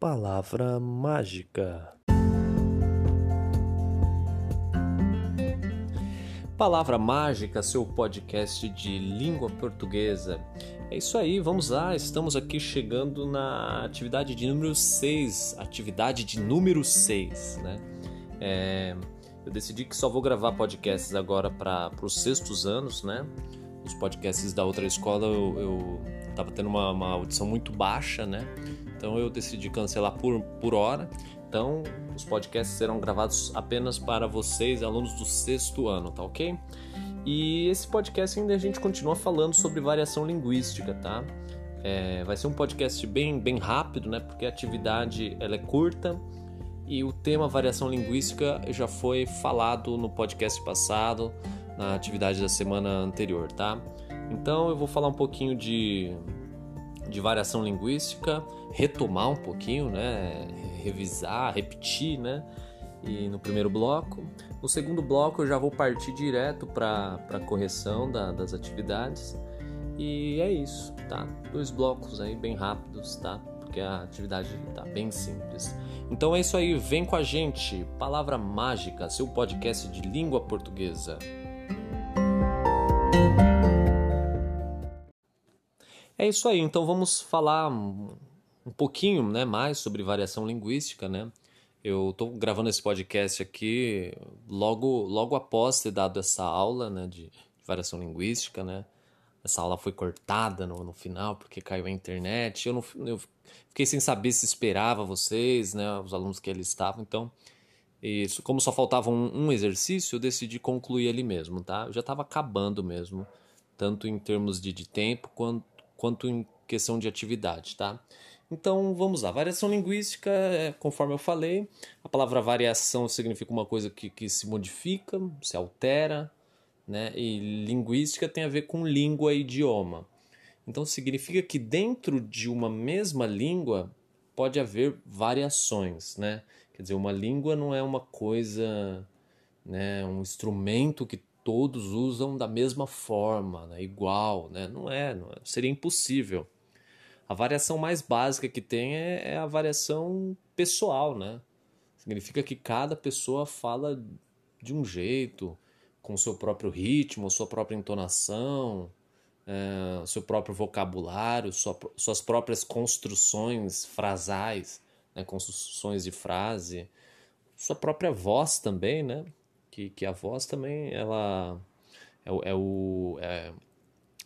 Palavra mágica. Palavra Mágica, seu podcast de língua portuguesa. É isso aí, vamos lá, estamos aqui chegando na atividade de número 6, atividade de número 6, né? É, eu decidi que só vou gravar podcasts agora para os sextos anos, né? Os podcasts da outra escola eu, eu tava tendo uma, uma audição muito baixa, né? Então eu decidi cancelar por, por hora. Então, os podcasts serão gravados apenas para vocês, alunos do sexto ano, tá ok? E esse podcast ainda a gente continua falando sobre variação linguística, tá? É, vai ser um podcast bem, bem rápido, né? Porque a atividade ela é curta e o tema variação linguística já foi falado no podcast passado, na atividade da semana anterior, tá? Então eu vou falar um pouquinho de, de variação linguística, retomar um pouquinho, né? revisar, repetir, né? E no primeiro bloco. No segundo bloco eu já vou partir direto para a correção da, das atividades. E é isso, tá? Dois blocos aí bem rápidos, tá? Porque a atividade tá bem simples. Então é isso aí, vem com a gente. Palavra Mágica, seu podcast de língua portuguesa. É isso aí, então vamos falar um pouquinho né, mais sobre variação linguística, né? Eu estou gravando esse podcast aqui logo, logo após ter dado essa aula né, de, variação linguística, né? Essa aula foi cortada no, no final porque caiu a internet. Eu, não, eu fiquei sem saber se esperava vocês, né, os alunos que ali estavam. Então, isso, como só faltava um, um exercício, eu decidi concluir ali mesmo, tá? Eu já estava acabando mesmo, tanto em termos de, de tempo quanto, quanto em questão de atividade, tá? Então vamos lá. Variação linguística, é, conforme eu falei, a palavra variação significa uma coisa que, que se modifica, se altera, né? E linguística tem a ver com língua e idioma. Então significa que dentro de uma mesma língua pode haver variações, né? Quer dizer, uma língua não é uma coisa, né? Um instrumento que todos usam da mesma forma, né? igual, né? Não é, não é, seria impossível. A variação mais básica que tem é, é a variação pessoal, né? Significa que cada pessoa fala de um jeito, com seu próprio ritmo, sua própria entonação, é, seu próprio vocabulário, sua, suas próprias construções frasais, né, construções de frase, sua própria voz também, né? Que, que a voz também ela é, é o é,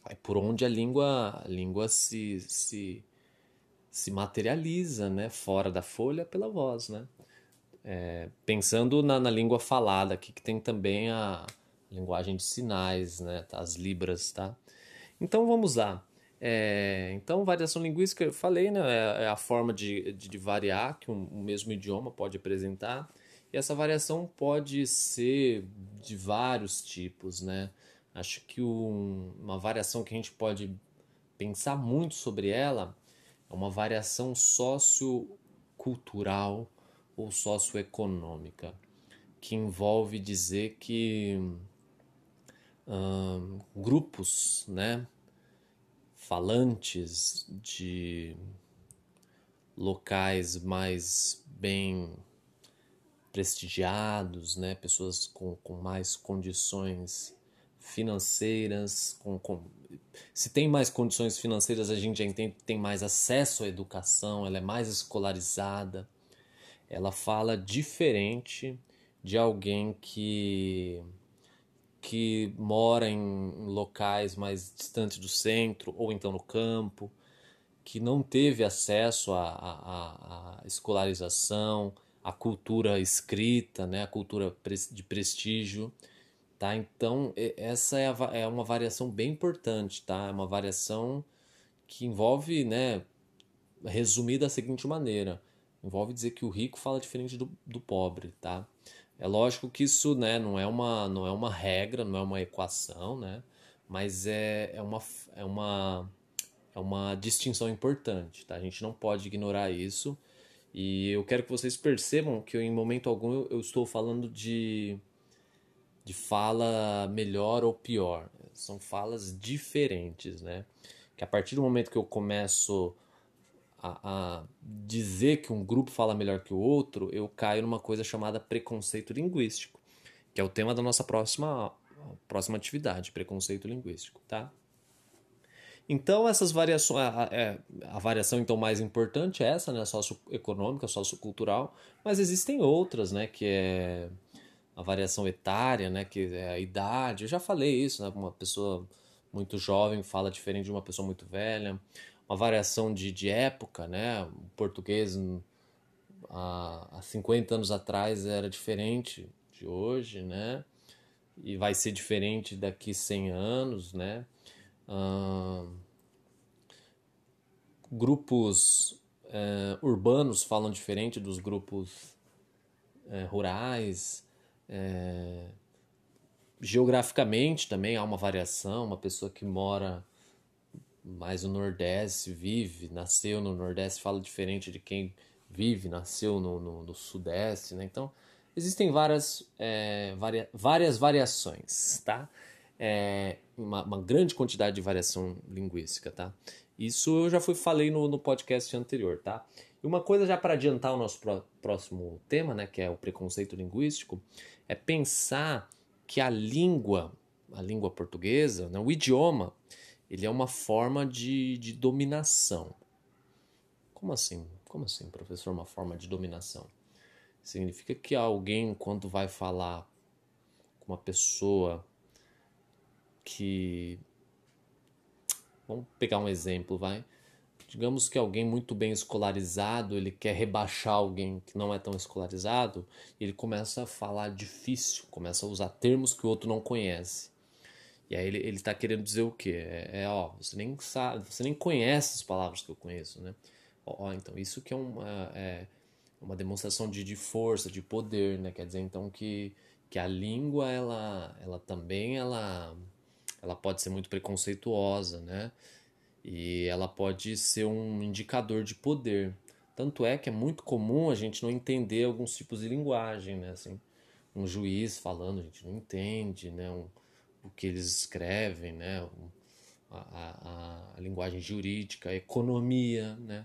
é por onde a língua, a língua se, se, se materializa, né? Fora da folha pela voz, né? É, pensando na, na, língua falada aqui, que tem também a linguagem de sinais, né? As libras, tá? Então vamos lá. É, então, variação linguística, eu falei, né? É, é a forma de, de, de variar que um, um mesmo idioma pode apresentar. E essa variação pode ser de vários tipos, né? Acho que um, uma variação que a gente pode pensar muito sobre ela é uma variação sociocultural ou socioeconômica, que envolve dizer que hum, grupos né, falantes de locais mais bem prestigiados, né, pessoas com, com mais condições financeiras, com, com, se tem mais condições financeiras, a gente já entende que tem mais acesso à educação, ela é mais escolarizada, ela fala diferente de alguém que que mora em locais mais distantes do centro ou então no campo, que não teve acesso à, à escolarização, à cultura escrita, né, à cultura de prestígio. Tá? Então, essa é, a, é uma variação bem importante, tá? É uma variação que envolve, né, resumir da seguinte maneira, envolve dizer que o rico fala diferente do, do pobre, tá? É lógico que isso, né, não é uma, não é uma regra, não é uma equação, né? Mas é, é, uma, é, uma, é uma distinção importante, tá? A gente não pode ignorar isso. E eu quero que vocês percebam que eu, em momento algum eu, estou falando de de fala melhor ou pior. São falas diferentes, né? Que a partir do momento que eu começo a, a, dizer que um grupo fala melhor que o outro, eu caio numa coisa chamada preconceito linguístico, que é o tema da nossa próxima, próxima atividade, preconceito linguístico, tá? Então, essas variações, a, a, é, a, variação então mais importante é essa, né, socioeconômica, sociocultural, mas existem outras, né, que é a variação etária, né, que é a idade. Eu já falei isso, né, uma pessoa muito jovem fala diferente de uma pessoa muito velha. Uma variação de, de época, né, o português há, há 50 anos atrás era diferente de hoje, né, e vai ser diferente daqui 100 anos, né, grupos é, urbanos falam diferente dos grupos é, rurais. É, geograficamente também há uma variação. Uma pessoa que mora mais no Nordeste, vive, nasceu no Nordeste, fala diferente de quem vive, nasceu no, no, no Sudeste. Né? Então, existem várias, varia, várias variações, tá? É, uma, uma, grande quantidade de variação linguística, tá? Isso eu já fui, falei no, no podcast anterior, tá? E uma coisa já para adiantar o nosso pro, próximo tema, né, que é o preconceito linguístico, é pensar que a língua, a língua portuguesa, né, o idioma, ele é uma forma de, de dominação. Como assim? Como assim, professor, uma forma de dominação? Significa que alguém, quando vai falar com uma pessoa que. Vamos pegar um exemplo, vai. Digamos que alguém muito bem escolarizado, ele quer rebaixar alguém que não é tão escolarizado, ele começa a falar difícil, começa a usar termos que o outro não conhece. E aí ele está querendo dizer o quê? É, é, ó, você nem sabe, você nem conhece as palavras que eu conheço, né? Ó, ó então isso que é uma, é uma demonstração de, de força, de poder, né? Quer dizer então que, que a língua, ela, ela também, ela ela pode ser muito preconceituosa, né? E ela pode ser um indicador de poder. Tanto é que é muito comum a gente não entender alguns tipos de linguagem, né? Assim, um juiz falando, a gente não entende, né? Um, o que eles escrevem, né? Um, a, a, a, linguagem jurídica, a economia, né?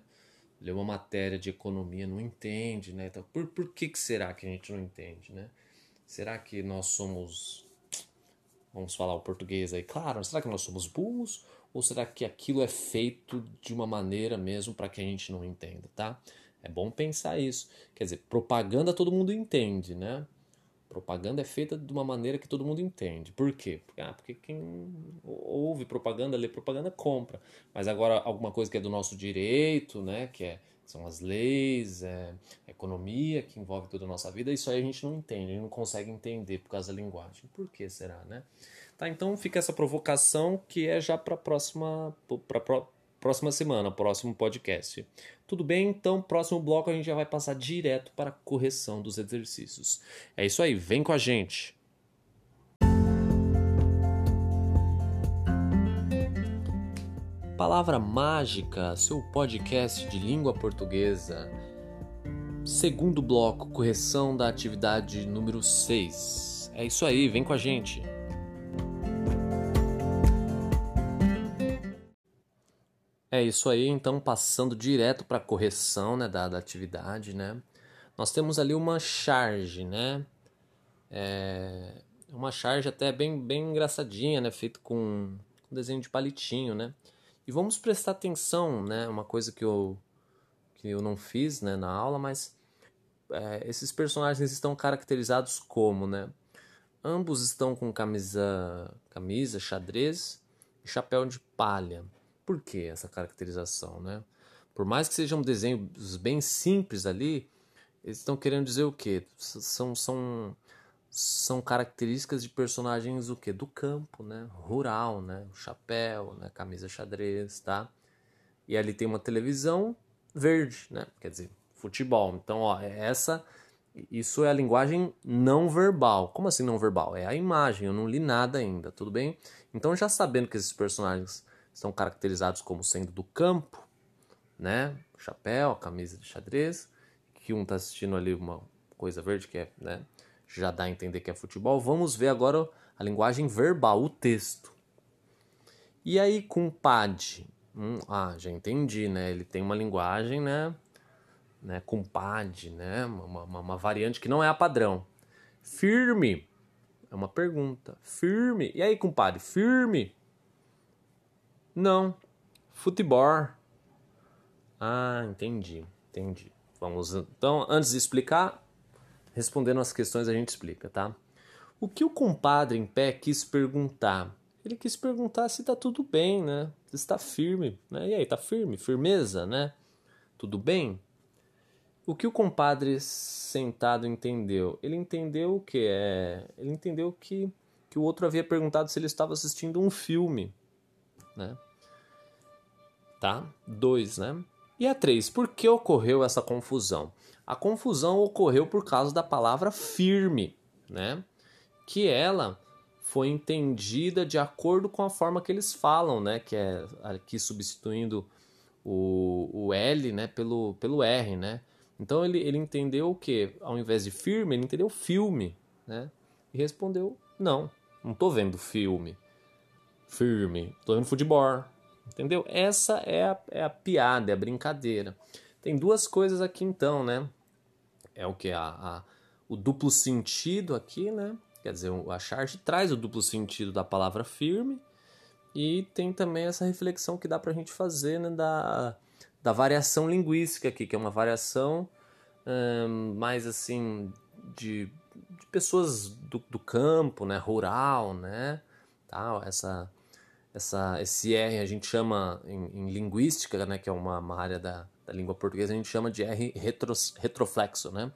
Lê uma matéria de economia, não entende, né? Então, por, por que, que será que a gente não entende, né? Será que nós somos Vamos falar o português aí. Claro, será que nós somos burros? Ou será que aquilo é feito de uma maneira mesmo para que a gente não entenda, tá? É bom pensar isso. Quer dizer, propaganda todo mundo entende, né? Propaganda é feita de uma maneira que todo mundo entende. Por quê? Porque, ah, porque quem ouve propaganda, lê propaganda, compra. Mas agora, alguma coisa que é do nosso direito, né? Que é são as leis, é, a economia que envolve toda a nossa vida, isso aí a gente não entende, a gente não consegue entender por causa da linguagem. Por que será, né? Tá, então fica essa provocação que é já para a próxima, pra próxima semana, próximo podcast. Tudo bem? Então, próximo bloco a gente já vai passar direto para a correção dos exercícios. É isso aí, vem com a gente! Palavra Mágica, seu podcast de língua portuguesa. Segundo bloco, correção da atividade número 6. É isso aí, vem com a gente. É isso aí, então passando direto para a correção né, da, da atividade, né? Nós temos ali uma charge, né? É uma charge até bem, bem engraçadinha, né? Feito com, com desenho de palitinho, né? E vamos prestar atenção, né? Uma coisa que eu, que eu não fiz né, na aula, mas é, esses personagens estão caracterizados como, né? Ambos estão com camisa, camisa xadrez e chapéu de palha. Por que essa caracterização, né? Por mais que sejam desenhos bem simples ali, eles estão querendo dizer o quê? São, são são características de personagens o que do campo né? Rural né? O chapéu né? Camisa xadrez tá? E ali tem uma televisão verde né? Quer dizer futebol. Então ó é essa isso é a linguagem não verbal. Como assim não verbal? É a imagem eu não li nada ainda tudo bem? Então já sabendo que esses personagens são caracterizados como sendo do campo né? Chapéu camisa de xadrez que um tá assistindo ali uma coisa verde que é né já dá a entender que é futebol. Vamos ver agora a linguagem verbal, o texto. E aí com PAD, Hum, ah, já entendi, né? Ele tem uma linguagem, né? né? Compadre, né? Uma, uma, uma variante que não é a padrão. Firme. É uma pergunta. Firme. E aí, compadre? Firme? Não. Futebol. Ah, entendi. Entendi. Vamos então, antes de explicar, respondendo as questões a gente explica, tá? O que o compadre em pé quis perguntar? Ele quis perguntar se tá tudo bem, né? Se está firme, né? E aí, tá firme? Firmeza, né? Tudo bem? O que o compadre sentado entendeu? Ele entendeu o que é? Ele entendeu que que o outro havia perguntado se ele estava assistindo um filme, né? Tá? Dois, né? E a três, por que ocorreu essa confusão? A confusão ocorreu por causa da palavra firme, né? Que ela foi entendida de acordo com a forma que eles falam, né? Que é aqui substituindo o, o L, né? Pelo, pelo R, né? Então ele, ele entendeu o que? Ao invés de firme, ele entendeu filme, né? E respondeu: não, não tô vendo filme. Firme, tô vendo futebol. Entendeu? Essa é a, é a piada, é a brincadeira. Tem duas coisas aqui então, né? É o que? A, a, o duplo sentido aqui, né? Quer dizer, a charge traz o duplo sentido da palavra firme e tem também essa reflexão que dá para a gente fazer né, da, da variação linguística aqui, que é uma variação hum, mais assim de, de pessoas do, do, campo, né, rural, né, tal, essa, essa, esse R a gente chama em, em linguística, né, que é uma, uma área da, da língua portuguesa, a gente chama de R retroflexo, né,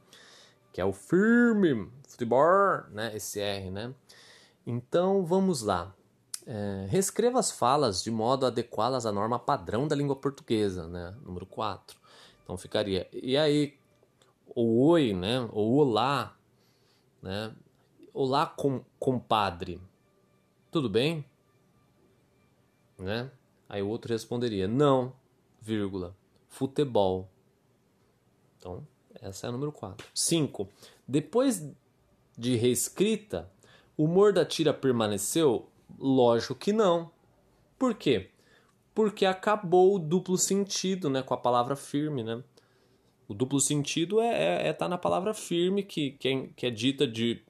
que é o firme, futebol, né? Esse R, né? Então vamos lá. É, reescreva as falas de modo a adequá-las à norma padrão da língua portuguesa, né? Número 4. Então ficaria. E aí, o oi, né? Ou olá, né? Olá, com, compadre. Tudo bem? Né? Aí o outro responderia: Não, vírgula, futebol. Então, essa é a número 4. 5. Depois de reescrita, o humor da tira permaneceu? Lógico que não. Por quê? Porque acabou o duplo sentido né, com a palavra firme. Né? O duplo sentido é é, é tá na palavra firme, que, que, é, que é dita de,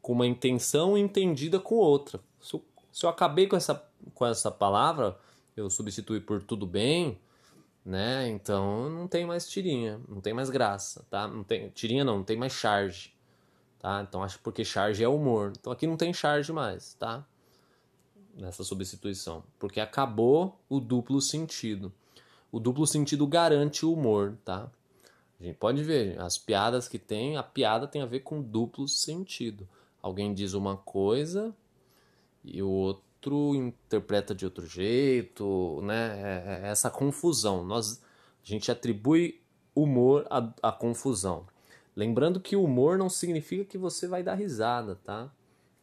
com uma intenção entendida com outra. Se eu, se eu acabei com essa, com essa palavra, eu substituí por tudo bem, né? Então não tem mais tirinha, não tem mais graça, tá? Não tem tirinha não, não tem mais charge, tá? Então acho porque charge é humor. Então aqui não tem charge mais, tá? Nessa substituição, porque acabou o duplo sentido. O duplo sentido garante o humor, tá? A gente pode ver as piadas que tem, a piada tem a ver com duplo sentido. Alguém diz uma coisa e o outro outro interpreta de outro jeito, né? É, é essa confusão. Nós, a gente atribui humor à, à confusão. Lembrando que humor não significa que você vai dar risada, tá?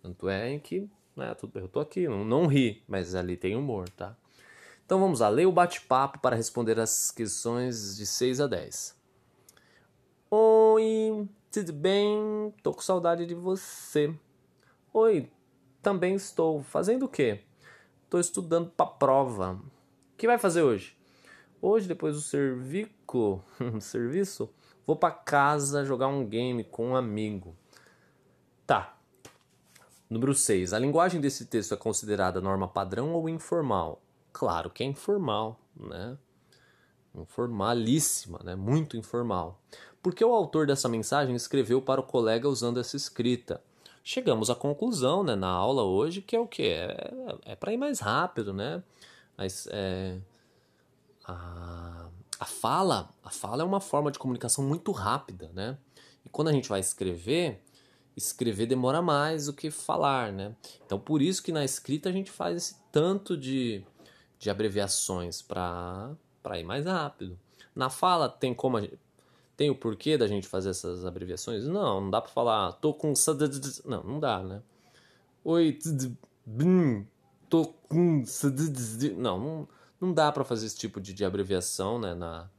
Tanto é que, né, eu tô aqui, não, não ri, mas ali tem humor, tá? Então vamos lá, leia o bate-papo para responder as questões de 6 a 10. Oi, tudo bem? Tô com saudade de você. Oi, também estou. Fazendo o quê? Estou estudando para prova. O que vai fazer hoje? Hoje, depois do servico, serviço, vou para casa jogar um game com um amigo. Tá. Número 6. A linguagem desse texto é considerada norma padrão ou informal? Claro que é informal, né? Informalíssima, né? Muito informal. Porque o autor dessa mensagem escreveu para o colega usando essa escrita chegamos à conclusão né, na aula hoje que é o que? É, é para ir mais rápido, né? Mas é, a, a fala, a fala é uma forma de comunicação muito rápida, né? E quando a gente vai escrever, escrever demora mais do que falar, né? Então por isso que na escrita a gente faz esse tanto de, de abreviações para ir mais rápido. Na fala tem como a gente, tem o porquê da gente fazer essas abreviações? Não, não dá para falar, tô com. Não, não dá, né? Oi, tô com. Não, não, não dá para fazer esse tipo de, de abreviação, né? Na,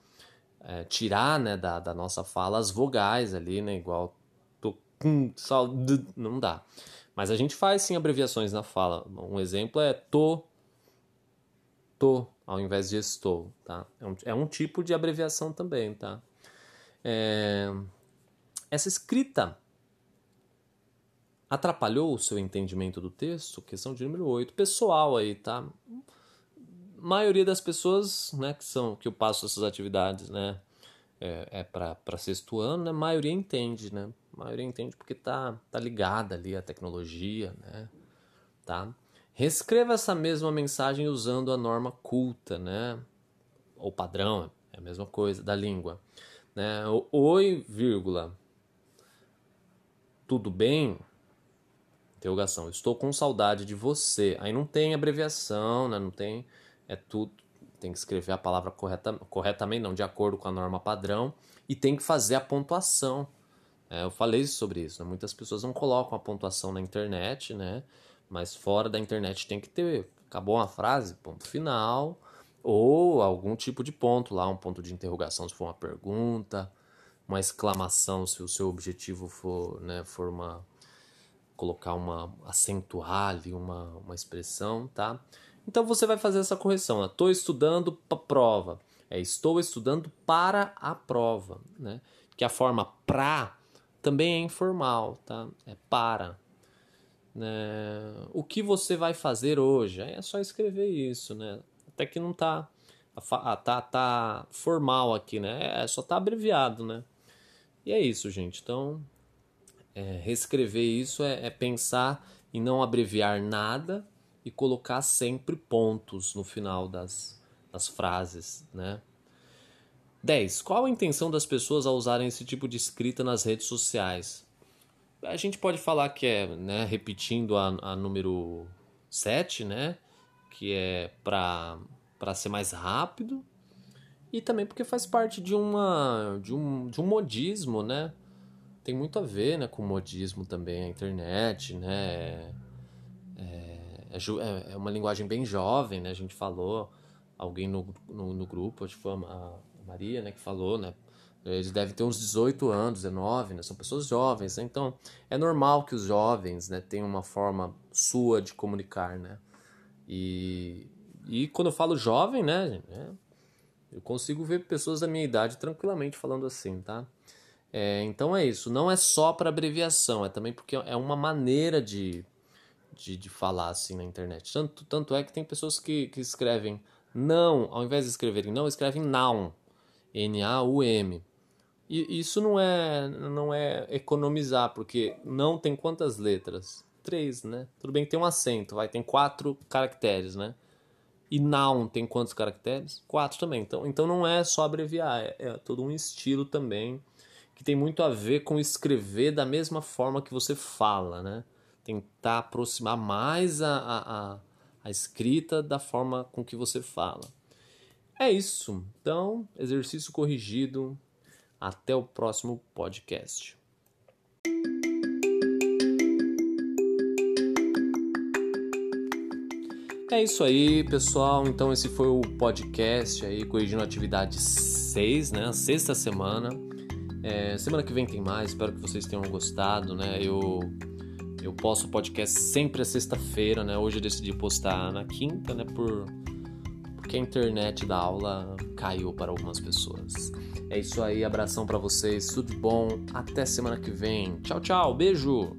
é, tirar né, da, da nossa fala as vogais ali, né? Igual tô com. Não dá. Mas a gente faz sim abreviações na fala. Um exemplo é tô, tô, ao invés de estou, tá? É um, é um tipo de abreviação também, tá? É, essa escrita atrapalhou o seu entendimento do texto? Questão de número 8. Pessoal aí, tá? A maioria das pessoas, né, que são que eu passo essas atividades, né, é, é para sexto ano, né, a maioria entende, né? A maioria entende porque tá, tá ligada ali à tecnologia, né? Tá? Reescreva essa mesma mensagem usando a norma culta, né? Ou padrão, é a mesma coisa, da língua. Né? Oi, vírgula. Tudo bem? Interrogação. Estou com saudade de você. Aí não tem abreviação, né? Não tem. É tudo. Tem que escrever a palavra correta, corretamente, não, de acordo com a norma padrão. E tem que fazer a pontuação. É, eu falei sobre isso. Né? Muitas pessoas não colocam a pontuação na internet, né? Mas fora da internet tem que ter. Acabou uma frase, ponto final. Ou algum tipo de ponto lá, um ponto de interrogação se for uma pergunta, uma exclamação se o seu objetivo for, né, for uma colocar uma acentuar ali uma, uma expressão, tá? Então você vai fazer essa correção. Estou estudando para prova. É estou estudando para a prova, né? Que a forma pra também é informal, tá? É para. Né? O que você vai fazer hoje? é só escrever isso, né? Até que não tá, ah, tá, tá formal aqui, né? É, só tá abreviado, né? E é isso, gente. Então, é, reescrever isso é, é pensar em não abreviar nada e colocar sempre pontos no final das, das frases, né? 10. Qual a intenção das pessoas ao usarem esse tipo de escrita nas redes sociais? A gente pode falar que é, né, repetindo a, a número 7, né, que é para ser mais rápido, e também porque faz parte de, uma, de, um, de um modismo, né? Tem muito a ver né, com modismo também, a internet, né? É, é, é, é uma linguagem bem jovem, né? A gente falou, alguém no, no, no grupo, acho que foi a Maria, né, que falou, né? Eles devem ter uns 18 anos, 19, né? São pessoas jovens, né? Então, é normal que os jovens, né, tenham uma forma sua de comunicar, né? E, e quando eu falo jovem, né, né eu consigo ver pessoas da minha idade tranquilamente falando assim, tá? É, então é isso. Não é só para abreviação, é também porque é uma maneira de, de, de, falar assim na internet. Tanto, tanto é que tem pessoas que, que escrevem não, ao invés de escreverem não, escrevem noun. N-A-U-M. E isso não é, não é economizar, porque não tem quantas letras? Três, né? Tudo bem que tem um acento, vai, tem quatro caracteres, né? E noun tem quantos caracteres? Quatro também. Então, então não é só abreviar, é, é todo um estilo também que tem muito a ver com escrever da mesma forma que você fala, né? Tentar aproximar mais a, a, a, a escrita da forma com que você fala. É isso. Então, exercício corrigido. Até o próximo podcast. É isso aí, pessoal. Então esse foi o podcast aí, corrigindo a atividade 6, né? A sexta semana. É, semana que vem tem mais, espero que vocês tenham gostado, né? Eu eu posto podcast sempre à sexta-feira, né? Hoje eu decidi postar na quinta, né? Por porque a internet da aula caiu para algumas pessoas. É isso aí, abração para vocês, tudo bom, até semana que vem. Tchau, tchau, beijo.